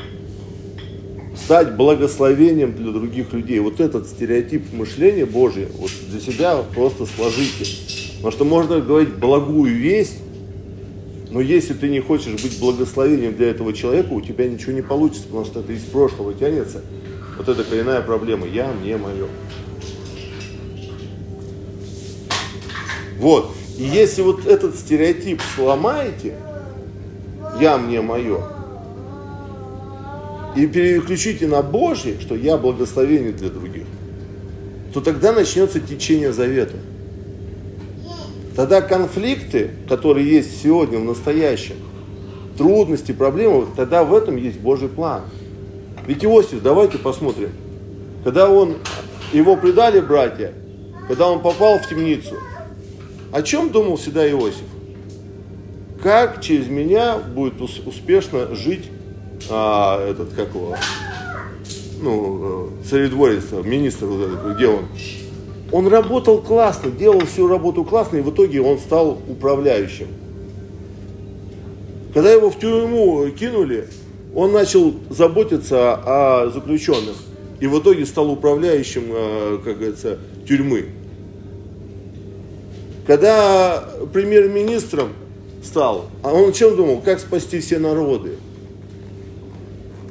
стать благословением для других людей. Вот этот стереотип мышления Божия, вот для себя просто сложите. Потому что можно говорить благую весть, но если ты не хочешь быть благословением для этого человека, у тебя ничего не получится, потому что это из прошлого тянется. Вот это коренная проблема. Я, мне, мое. Вот. И если вот этот стереотип сломаете, я, мне, мое, и переключите на Божье, что я благословение для других, то тогда начнется течение завета. Тогда конфликты, которые есть сегодня в настоящем, трудности, проблемы, тогда в этом есть Божий план. Ведь Иосиф, давайте посмотрим, когда он, его предали братья, когда он попал в темницу, о чем думал всегда Иосиф? Как через меня будет успешно жить а, этот, как его, ну, э, царедворец, министр, где он, он работал классно, делал всю работу классно, и в итоге он стал управляющим. Когда его в тюрьму кинули, он начал заботиться о заключенных. И в итоге стал управляющим, э, как говорится, тюрьмы. Когда премьер-министром стал, а он чем думал? Как спасти все народы?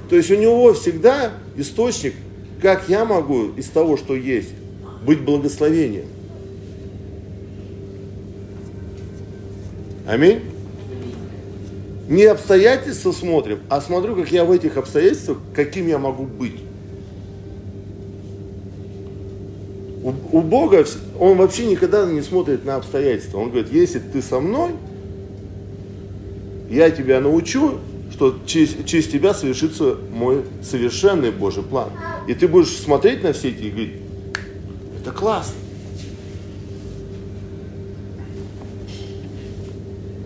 То есть у него всегда источник, как я могу из того, что есть, быть благословением. Аминь. Не обстоятельства смотрим, а смотрю, как я в этих обстоятельствах, каким я могу быть. У, у Бога, Он вообще никогда не смотрит на обстоятельства. Он говорит, если ты со мной, я тебя научу, что через, через тебя совершится мой совершенный Божий план. И ты будешь смотреть на все эти и говорить, это классно.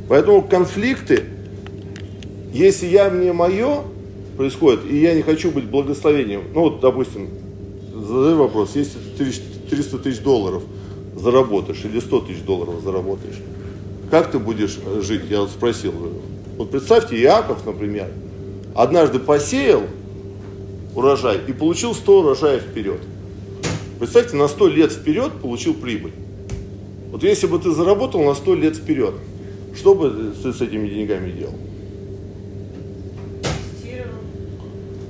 Поэтому конфликты, если я мне мое происходит, и я не хочу быть благословением, ну вот, допустим, задай вопрос, если ты 300 тысяч долларов заработаешь или 100 тысяч долларов заработаешь, как ты будешь жить? Я вот спросил. Вот представьте, Иаков, например, однажды посеял урожай и получил 100 урожаев вперед. Представьте, на 100 лет вперед получил прибыль. Вот если бы ты заработал на 100 лет вперед, что бы ты с этими деньгами делал?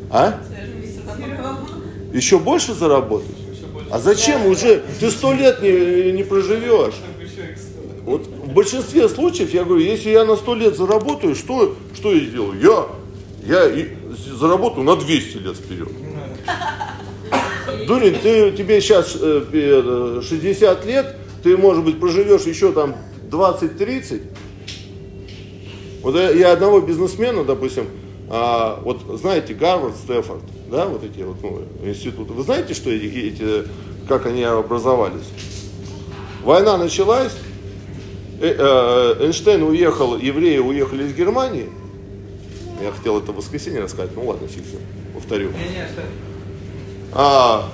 А? Еще больше заработать? А зачем уже? Ты сто лет не, не проживешь. Вот в большинстве случаев я говорю, если я на сто лет заработаю, что, что я сделаю? Я, я и заработаю на 200 лет вперед. Дурин, ты, тебе сейчас 60 э, лет, ты, может быть, проживешь еще там 20-30, вот я, я одного бизнесмена, допустим, а, вот знаете, Гарвард, Стефорд, да, вот эти вот ну, институты. Вы знаете, что эти, эти, как они образовались? Война началась, э, э, Эйнштейн уехал, евреи уехали из Германии. Я хотел это в воскресенье рассказать, ну ладно, фиг повторю. А,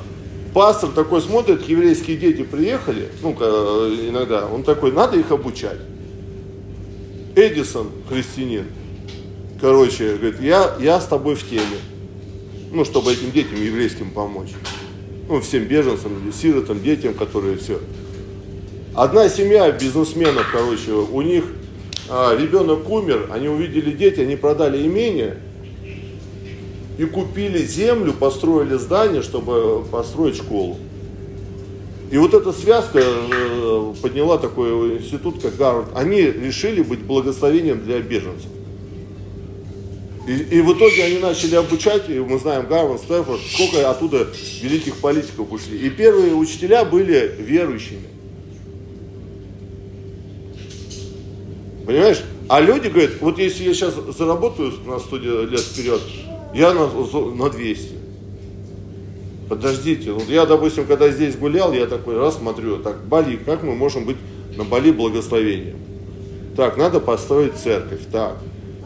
пастор такой смотрит, еврейские дети приехали, ну, иногда, он такой, надо их обучать. Эдисон, христианин, короче, говорит, я, я с тобой в теме. Ну, чтобы этим детям еврейским помочь. Ну, всем беженцам, сиротам, детям, которые все. Одна семья бизнесменов, короче, у них а, ребенок умер, они увидели дети, они продали имение и купили землю, построили здание, чтобы построить школу. И вот эта связка э, подняла такой институт, как Гарвард. Они решили быть благословением для беженцев. И, и в итоге они начали обучать, и мы знаем Гарвард, Стэнфорд, сколько оттуда великих политиков ушли. И первые учителя были верующими. Понимаешь? А люди говорят, вот если я сейчас заработаю на 100 лет вперед, я на, на 200. Подождите, вот я, допустим, когда здесь гулял, я такой раз смотрю, так, Бали, как мы можем быть на Бали благословением? Так, надо построить церковь, так.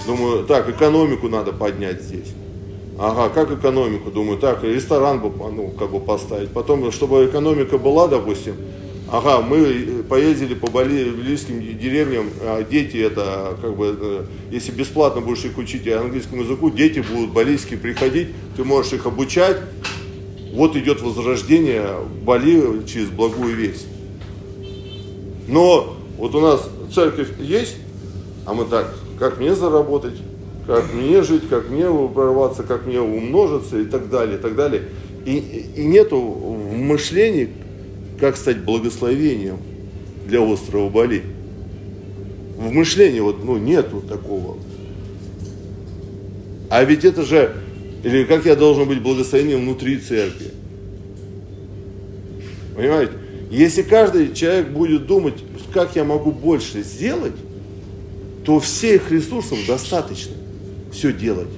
Думаю, так, экономику надо поднять здесь. Ага, как экономику? Думаю, так, ресторан бы, ну, как бы поставить. Потом, чтобы экономика была, допустим, ага, мы поездили по балийским деревням, а дети это, как бы, э, если бесплатно будешь их учить английскому языку, дети будут балийские приходить, ты можешь их обучать, вот идет возрождение Бали через благую весть. Но вот у нас церковь есть, а мы так, как мне заработать, как мне жить, как мне прорваться, как мне умножиться и так далее, и так далее. И, и нету в мышлении, как стать благословением для острова Бали. В мышлении вот, ну, нету такого. А ведь это же или как я должен быть благословением внутри церкви? Понимаете? Если каждый человек будет думать, как я могу больше сделать, то всех ресурсов достаточно все делать.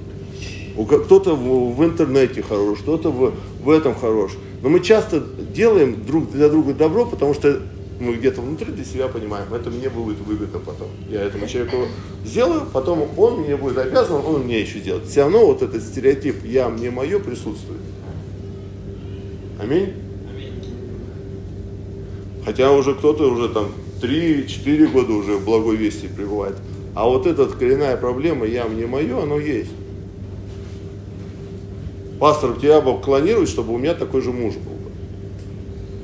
Кто-то в, интернете хорош, кто-то в, этом хорош. Но мы часто делаем друг для друга добро, потому что мы где-то внутри для себя понимаем, это мне будет выгодно потом. Я этому человеку сделаю, потом он мне будет обязан, он мне еще сделает. Все равно вот этот стереотип «я, мне мое» присутствует. Аминь? Хотя уже кто-то уже там 3-4 года уже в благой вести пребывает. А вот эта коренная проблема «я, мне мое», оно есть. Пастор, тебя бы клонировать, чтобы у меня такой же муж был.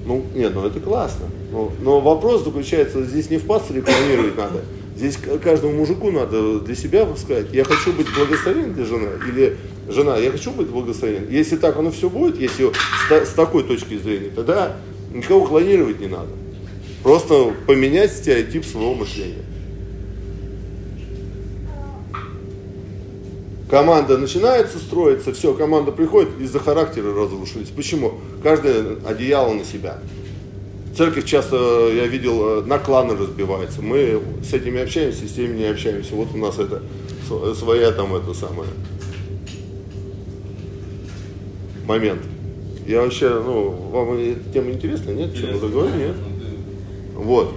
Ну, нет, ну это классно. Но, но вопрос заключается здесь не в пасторе клонировать надо, Здесь каждому мужику надо для себя сказать, я хочу быть благословен для жены, или жена, я хочу быть благословен. Если так оно все будет, если с, с такой точки зрения, тогда никого клонировать не надо. Просто поменять стереотип своего мышления. Команда начинается строиться, все, команда приходит, из-за характера разрушились. Почему? Каждое одеяло на себя. Церковь часто, я видел, на кланы разбивается. Мы с этими общаемся, с теми не общаемся. Вот у нас это своя там это самое момент. Я вообще, ну, вам тема интересна, нет? Чем-то говорю, нет? Вот.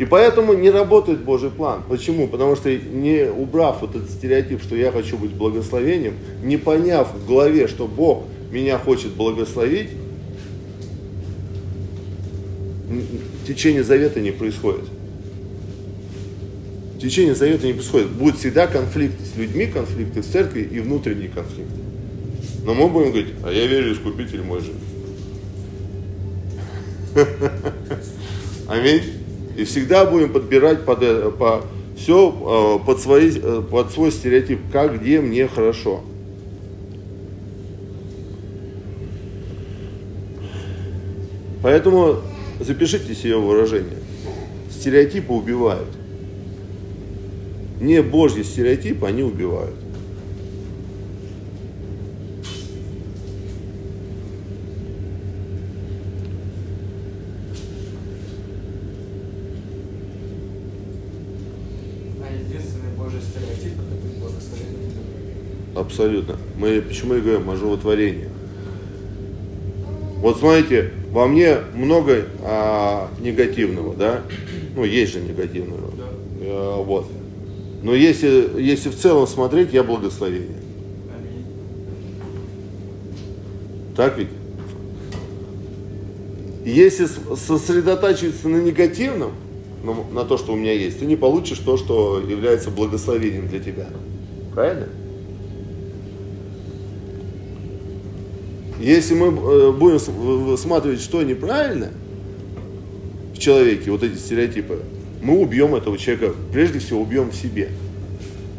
И поэтому не работает Божий план. Почему? Потому что не убрав вот этот стереотип, что я хочу быть благословением, не поняв в голове, что Бог меня хочет благословить, течение завета не происходит. Течение завета не происходит. Будет всегда конфликты с людьми, конфликты в церкви и внутренние конфликты. Но мы будем говорить, а я верю, искупитель мой же. Аминь. И всегда будем подбирать под, э, по, все э, под, свои, э, под свой стереотип, как, где мне хорошо. Поэтому запишите себе выражение. Стереотипы убивают. Не божьи стереотипы, они убивают. Абсолютно. Мы почему и говорим о животворении. Вот смотрите, во мне много а, негативного, да? Ну, есть же негативного. Да. А, вот. Но если, если в целом смотреть, я благословение. Так ведь? Если сосредотачиваться на негативном, на то, что у меня есть, ты не получишь то, что является благословением для тебя. Правильно? Если мы э, будем высматривать, что неправильно в человеке, вот эти стереотипы, мы убьем этого человека, прежде всего убьем в себе.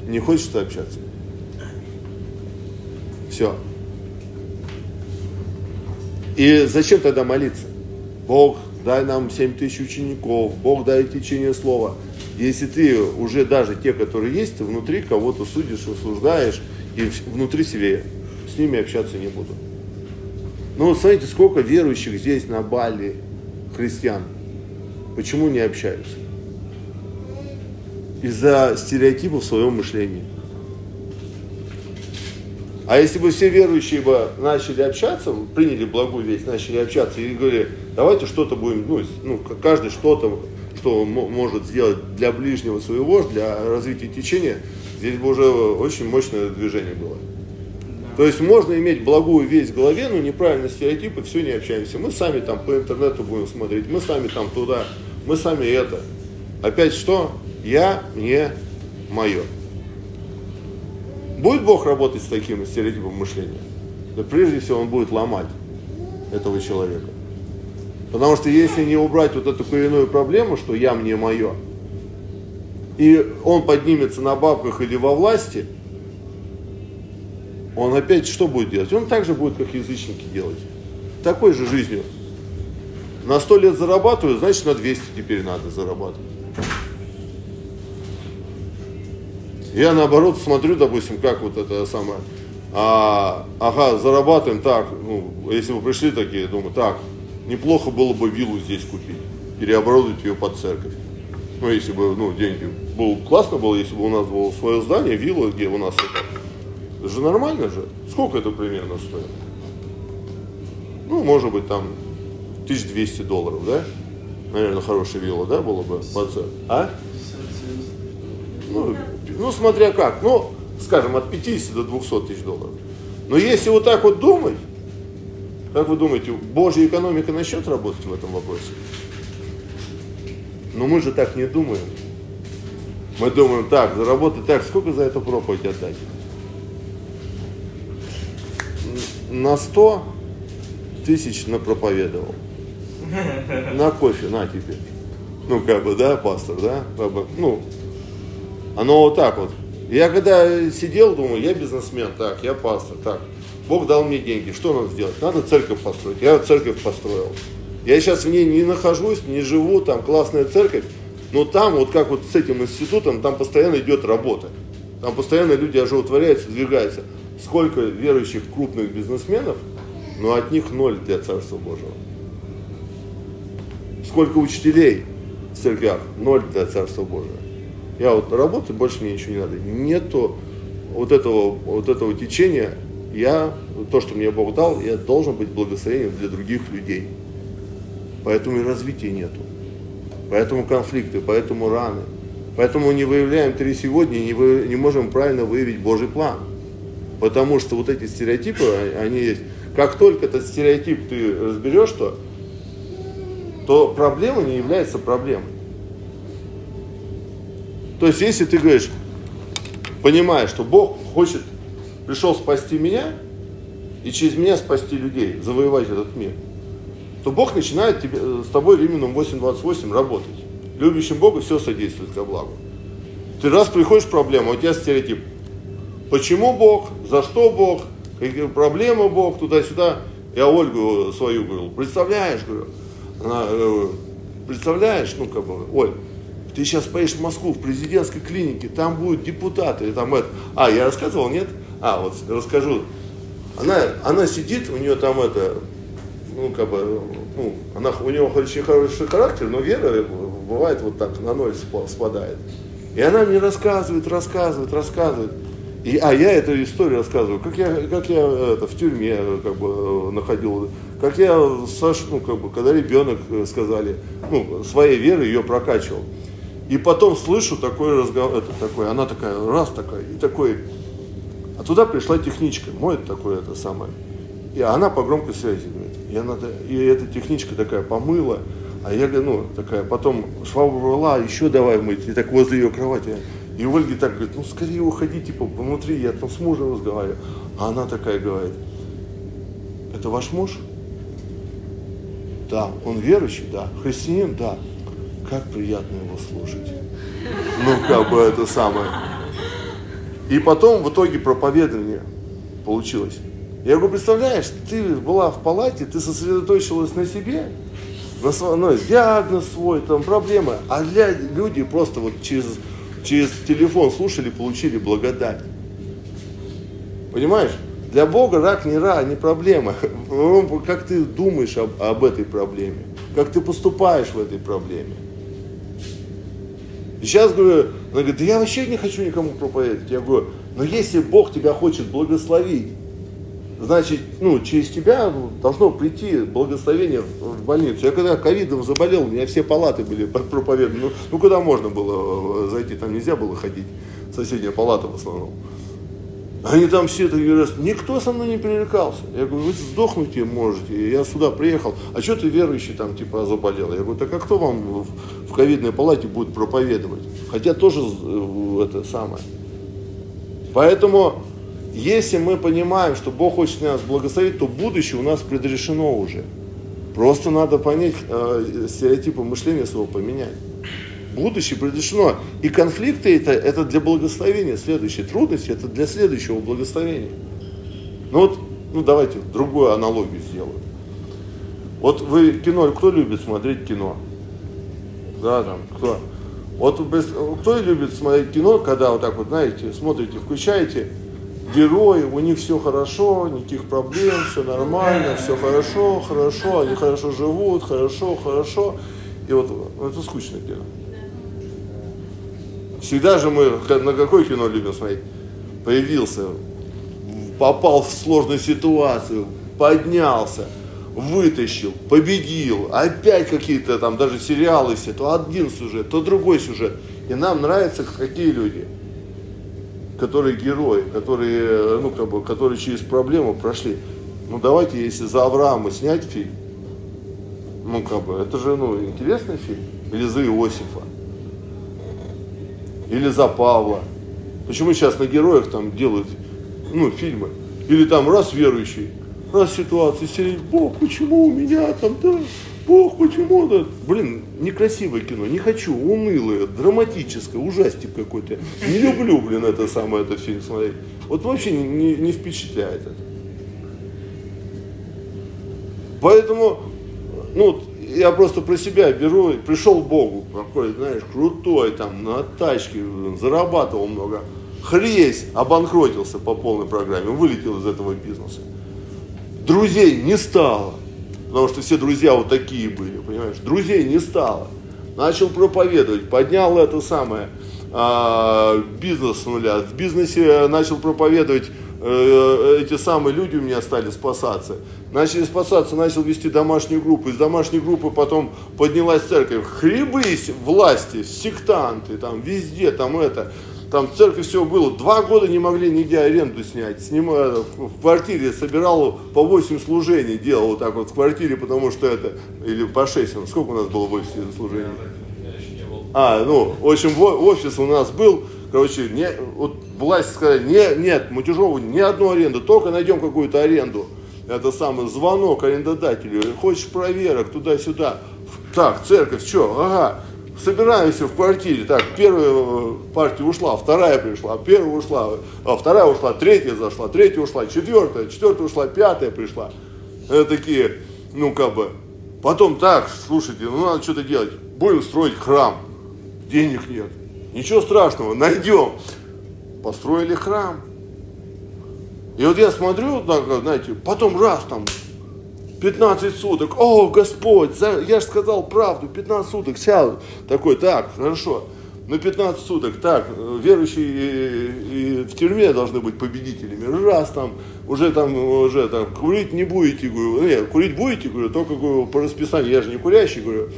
Не хочется общаться. Все. И зачем тогда молиться? Бог, дай нам 7 тысяч учеников, Бог, дай течение слова. Если ты уже даже те, которые есть, ты внутри кого-то судишь, осуждаешь, и внутри себе с ними общаться не буду. Ну, смотрите, сколько верующих здесь на Бали христиан. Почему не общаются? Из-за стереотипов в своем мышлении. А если бы все верующие бы начали общаться, приняли благую весть, начали общаться и говорили, давайте что-то будем, ну, ну каждый что-то, что может сделать для ближнего своего, для развития течения, здесь бы уже очень мощное движение было. То есть можно иметь благую весть в голове, но неправильные стереотипы, все не общаемся. Мы сами там по интернету будем смотреть, мы сами там туда, мы сами это. Опять что? Я, мне, мое. Будет Бог работать с таким стереотипом мышления? Да прежде всего он будет ломать этого человека. Потому что если не убрать вот эту коренную проблему, что я, мне, мое, и он поднимется на бабках или во власти – он опять что будет делать? Он так же будет, как язычники делать. Такой же жизнью. На сто лет зарабатываю, значит на 200 теперь надо зарабатывать. Я наоборот смотрю, допустим, как вот это самое, а, ага, зарабатываем так, ну, если вы пришли такие, думаю, так, неплохо было бы виллу здесь купить, переоборудовать ее под церковь. Ну, если бы, ну, деньги, было классно было, если бы у нас было свое здание, вилла, где у нас это, это же нормально же. Сколько это примерно стоит? Ну, может быть, там 1200 долларов, да? Наверное, хорошая вилла, да, было бы? Под... А? Ну, ну, смотря как. Ну, скажем, от 50 до 200 тысяч долларов. Но если вот так вот думать, как вы думаете, Божья экономика начнет работать в этом вопросе? Но мы же так не думаем. Мы думаем, так, заработать так, сколько за эту проповедь отдать? на 100 тысяч напроповедовал. На кофе, на теперь. Ну, как бы, да, пастор, да? Как бы, ну, Оно вот так вот. Я когда сидел, думаю, я бизнесмен, так, я пастор, так, Бог дал мне деньги, что надо сделать? Надо церковь построить. Я церковь построил. Я сейчас в ней не нахожусь, не живу, там классная церковь, но там, вот как вот с этим институтом, там постоянно идет работа. Там постоянно люди оживотворяются, двигаются. Сколько верующих крупных бизнесменов, но от них ноль для Царства Божьего. Сколько учителей в церквях, ноль для Царства Божьего. Я вот работаю, больше мне ничего не надо. Нету вот этого, вот этого течения. Я, то, что мне Бог дал, я должен быть благословением для других людей. Поэтому и развития нету. Поэтому конфликты, поэтому раны. Поэтому не выявляем три сегодня, не, вы, не можем правильно выявить Божий план. Потому что вот эти стереотипы, а, они есть. Как только этот стереотип ты разберешь, то, то проблема не является проблемой. То есть, если ты говоришь, понимаешь, что Бог хочет, пришел спасти меня и через меня спасти людей, завоевать этот мир, то Бог начинает тебе, с тобой Римлянам 8.28 работать. Любящим Бога все содействует ко благу. Ты раз приходишь в проблему, у тебя стереотип. Почему Бог? За что Бог? Какие проблемы Бог? Туда-сюда. Я Ольгу свою говорил, представляешь, говорю, она, э, представляешь, ну как бы, Оль, ты сейчас поедешь в Москву в президентской клинике, там будут депутаты, там это. А, я рассказывал, нет? А, вот расскажу. Она, она сидит, у нее там это, ну, как бы, ну, она, у нее очень хороший характер, но вера бывает вот так на ноль спадает. И она мне рассказывает, рассказывает, рассказывает. И, а я эту историю рассказываю, как я, как я это, в тюрьме как бы, находил, как я, Саш, ну, как бы, когда ребенок э, сказали, ну, своей верой ее прокачивал. И потом слышу такой разговор, это такой, она такая, раз такая, и такой, а туда пришла техничка, мой такой это самое. И она по громкой связи говорит, и, она, и эта техничка такая помыла, а я, ну, такая, потом швабру еще давай мыть, и так возле ее кровати. И Ольга так говорит, ну скорее уходи, типа, внутри, я там с мужем разговариваю. А она такая говорит, это ваш муж? Да. Он верующий? Да. Христианин? Да как приятно его слушать. Ну, как бы это самое. И потом в итоге проповедование получилось. Я говорю, представляешь, ты была в палате, ты сосредоточилась на себе, на свой, ну, диагноз свой, там проблемы, а для люди просто вот через, через телефон слушали, получили благодать. Понимаешь? Для Бога рак не рак, не проблема. Как ты думаешь об, об этой проблеме, как ты поступаешь в этой проблеме. И сейчас говорю, она говорит, да я вообще не хочу никому проповедовать. Я говорю, но если Бог тебя хочет благословить, значит, ну, через тебя должно прийти благословение в больницу. Я когда ковидом заболел, у меня все палаты были проповеданы. Ну, ну, куда можно было э, зайти, там нельзя было ходить. Соседняя палата в основном. Они там все это говорят, никто со мной не пререкался. Я говорю, вы сдохнуть можете, я сюда приехал, а что ты верующий там типа заболел? Я говорю, так а кто вам в ковидной палате будет проповедовать? Хотя тоже э, это самое. Поэтому, если мы понимаем, что Бог хочет нас благословить, то будущее у нас предрешено уже. Просто надо понять, э, стереотипы мышления своего поменять будущее предрешено. И конфликты это, это для благословения. Следующие трудности это для следующего благословения. Ну вот, ну давайте другую аналогию сделаем. Вот вы кино, кто любит смотреть кино? Да, там, кто? Вот кто любит смотреть кино, когда вот так вот, знаете, смотрите, включаете, герои, у них все хорошо, никаких проблем, все нормально, все хорошо, хорошо, они хорошо живут, хорошо, хорошо. И вот это скучное кино. Всегда же мы на какое кино любим смотреть? Появился, попал в сложную ситуацию, поднялся, вытащил, победил, опять какие-то там даже сериалы все, то один сюжет, то другой сюжет. И нам нравятся какие люди, которые герои, которые, ну, как бы, которые через проблему прошли. Ну давайте, если за Авраама снять фильм, ну как бы, это же ну, интересный фильм. Или за Иосифа или за Павла. Почему сейчас на героях там делают ну, фильмы? Или там раз верующий, раз ситуация, сидит, Бог, почему у меня там, да? Бог, почему то Блин, некрасивое кино, не хочу, унылое, драматическое, ужастик какой-то. Не люблю, блин, это самое, это фильм смотреть. Вот вообще не, не, не впечатляет это. Поэтому, ну, я просто про себя беру, пришел к Богу, какой, знаешь, крутой, там, на тачке, зарабатывал много. Хресь, обанкротился по полной программе, вылетел из этого бизнеса. Друзей не стало, потому что все друзья вот такие были, понимаешь? Друзей не стало. Начал проповедовать, поднял это самое, а, бизнес с нуля. В бизнесе начал проповедовать Э, эти самые люди у меня стали спасаться. Начали спасаться, начал вести домашнюю группу. Из домашней группы потом поднялась церковь. Хребысь власти, сектанты, там везде, там это. Там в церкви все было. Два года не могли нигде аренду снять. Снимая в квартире, собирал по 8 служений, делал вот так вот в квартире, потому что это, или по 6, сколько у нас было в офисе служений? А, ну, в общем, офис у нас был, короче, не, вот власть сказали, не, нет, Мутюжову ни одну аренду, только найдем какую-то аренду. Это самый звонок арендодателю, хочешь проверок туда-сюда. Так, церковь, что, ага, собираемся в квартире. Так, первая э, партия ушла, вторая пришла, первая ушла, а вторая ушла, третья зашла, третья ушла, четвертая, четвертая ушла, пятая пришла. Это такие, ну как бы. Потом так, слушайте, ну надо что-то делать. Будем строить храм. Денег нет. Ничего страшного, найдем построили храм. И вот я смотрю, так, знаете, потом раз там 15 суток, о, Господь, я же сказал правду, 15 суток, сейчас такой, так, хорошо, на 15 суток, так, верующие и в тюрьме должны быть победителями, раз там, уже там, уже там, курить не будете, говорю, нет, курить будете, говорю, только говорю, по расписанию, я же не курящий, говорю,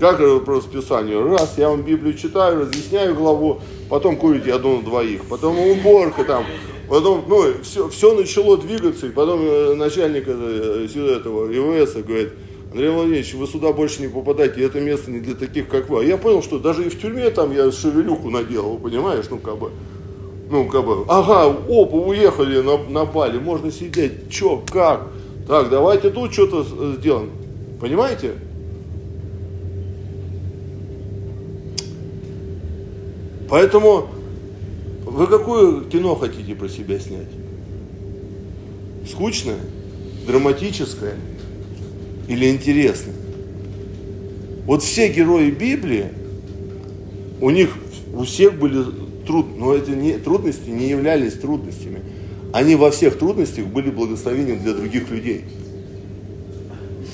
как по расписанию? Раз, я вам Библию читаю, разъясняю главу, потом курите одну на двоих, потом уборка там, потом, ну, все, все начало двигаться, и потом э, начальник э, этого ИВС говорит, Андрей Владимирович, вы сюда больше не попадаете, это место не для таких, как вы. А я понял, что даже и в тюрьме там я шевелюху наделал, понимаешь, ну, как бы, ну, как бы, ага, опа, уехали, на, напали, можно сидеть, чё, как? Так, давайте тут что-то сделаем. Понимаете? Поэтому вы какое кино хотите про себя снять? Скучное? Драматическое? Или интересное? Вот все герои Библии, у них у всех были труд, но эти не, трудности не являлись трудностями. Они во всех трудностях были благословением для других людей.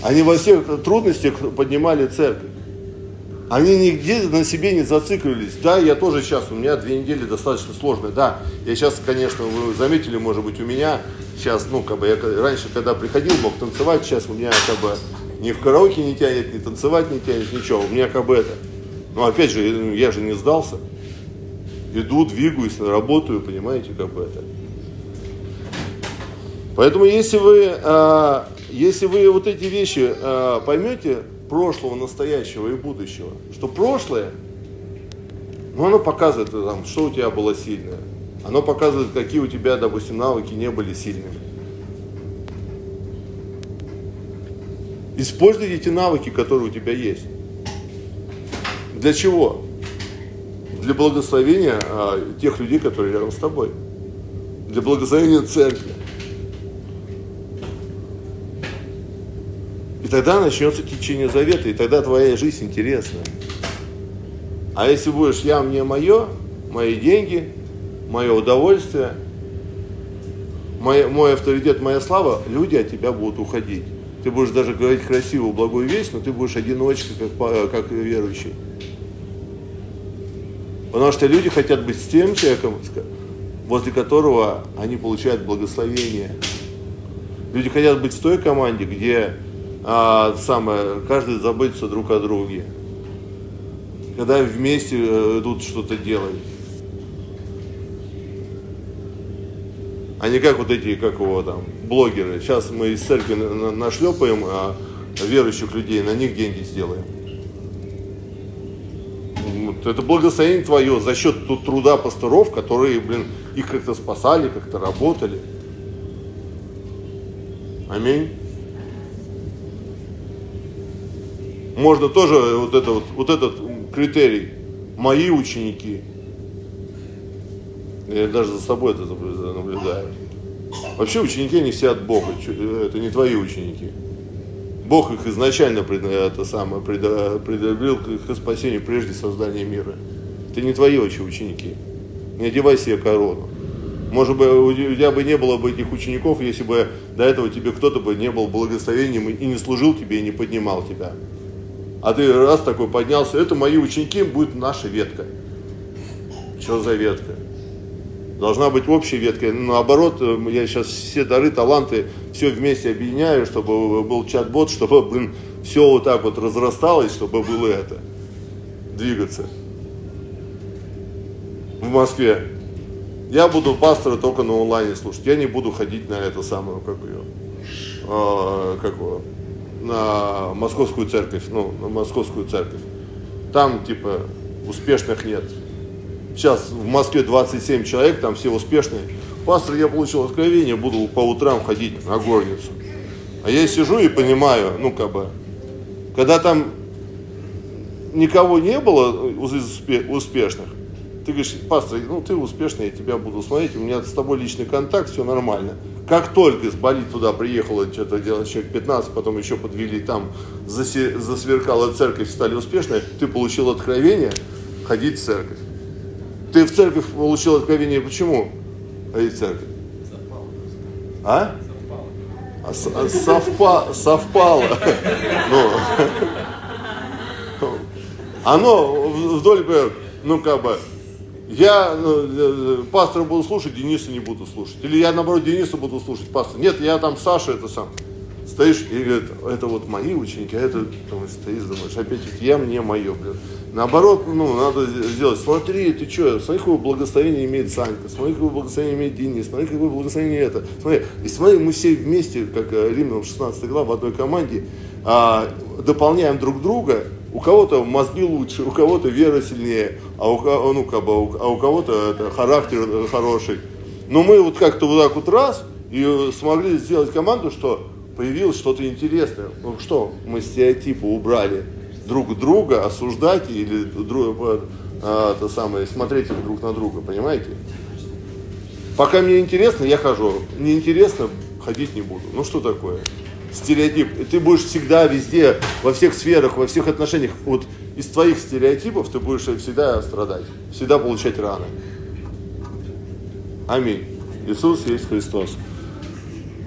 Они во всех трудностях поднимали церковь. Они нигде на себе не зацикливались. Да, я тоже сейчас, у меня две недели достаточно сложные. Да, я сейчас, конечно, вы заметили, может быть, у меня сейчас, ну, как бы, я раньше, когда приходил, мог танцевать, сейчас у меня, как бы, ни в караоке не тянет, ни танцевать не тянет, ничего. У меня, как бы, это, ну, опять же, я же не сдался. Иду, двигаюсь, работаю, понимаете, как бы это. Поэтому, если вы, а, если вы вот эти вещи а, поймете, прошлого, настоящего и будущего. Что прошлое, ну, оно показывает, там, что у тебя было сильное. Оно показывает, какие у тебя, допустим, навыки не были сильными. Используйте эти навыки, которые у тебя есть. Для чего? Для благословения а, тех людей, которые рядом с тобой. Для благословения церкви. И тогда начнется течение завета, и тогда твоя жизнь интересная. А если будешь я, мне, мое, мои деньги, мое удовольствие, мой, мой авторитет, моя слава, люди от тебя будут уходить. Ты будешь даже говорить красивую, благую вещь, но ты будешь одиночкой, как, как верующий. Потому что люди хотят быть с тем человеком, возле которого они получают благословение. Люди хотят быть в той команде, где а, самое, каждый заботится друг о друге. Когда вместе э, идут что-то делать. А не как вот эти, как его там, блогеры. Сейчас мы из церкви нашлепаем а верующих людей, на них деньги сделаем. Вот это благословение твое за счет труда пасторов, которые, блин, их как-то спасали, как-то работали. Аминь. Можно тоже вот, это вот, вот этот критерий. Мои ученики. Я даже за собой это наблюдаю. Вообще ученики не все от Бога. Это не твои ученики. Бог их изначально это самое, предобрел к спасению прежде создания мира. Это не твои вообще ученики. Не одевай себе корону. Может быть, у тебя бы не было бы этих учеников, если бы до этого тебе кто-то бы не был благословением и не служил тебе, и не поднимал тебя. А ты раз такой поднялся, это мои ученики, будет наша ветка. Что за ветка? Должна быть общая ветка. Наоборот, я сейчас все дары, таланты, все вместе объединяю, чтобы был чат-бот, чтобы, блин, все вот так вот разрасталось, чтобы было это, двигаться. В Москве. Я буду пастора только на онлайне слушать. Я не буду ходить на это самое, как ее, э, как его, на московскую церковь, ну, на московскую церковь. Там, типа, успешных нет. Сейчас в Москве 27 человек, там все успешные. Пастор, я получил откровение, буду по утрам ходить на горницу. А я сижу и понимаю, ну, как бы, когда там никого не было успешных, ты говоришь, пастор, ну ты успешный, я тебя буду смотреть, у меня с тобой личный контакт, все нормально. Как только с Бали туда приехало что-то делать человек 15, потом еще подвели там, засверкала церковь, стали успешны, ты получил откровение ходить в церковь. Ты в церковь получил откровение, почему ходить в церковь? А? А, совпало. совпало. Ну, оно вдоль, ну как бы, я э, э, пастора буду слушать, Дениса не буду слушать. Или я, наоборот, Дениса буду слушать, пастор. Нет, я там Саша, это сам. Стоишь и говорит, это вот мои ученики, а это, думаешь, стоишь, думаешь, опять я мне мое, блин. Наоборот, ну, надо сделать, смотри, ты что, смотри, какое благословение имеет Санька, смотри, какое благословение имеет Денис, смотри, какое благословение это. Смотри, и смотри, мы все вместе, как э, Римлянам 16 глава, в одной команде, а, дополняем друг друга, у кого-то мозги лучше, у кого-то вера сильнее, а у, ну, как бы, а у кого-то это, характер хороший. Но мы вот как-то вот так вот раз и смогли сделать команду, что появилось что-то интересное. Ну что, мы стереотипы убрали друг друга, осуждать или друг, а, это самое, смотреть друг на друга, понимаете? Пока мне интересно, я хожу. Не интересно, ходить не буду. Ну что такое? Стереотип. Ты будешь всегда везде, во всех сферах, во всех отношениях, вот из твоих стереотипов ты будешь всегда страдать, всегда получать раны. Аминь. Иисус есть Христос.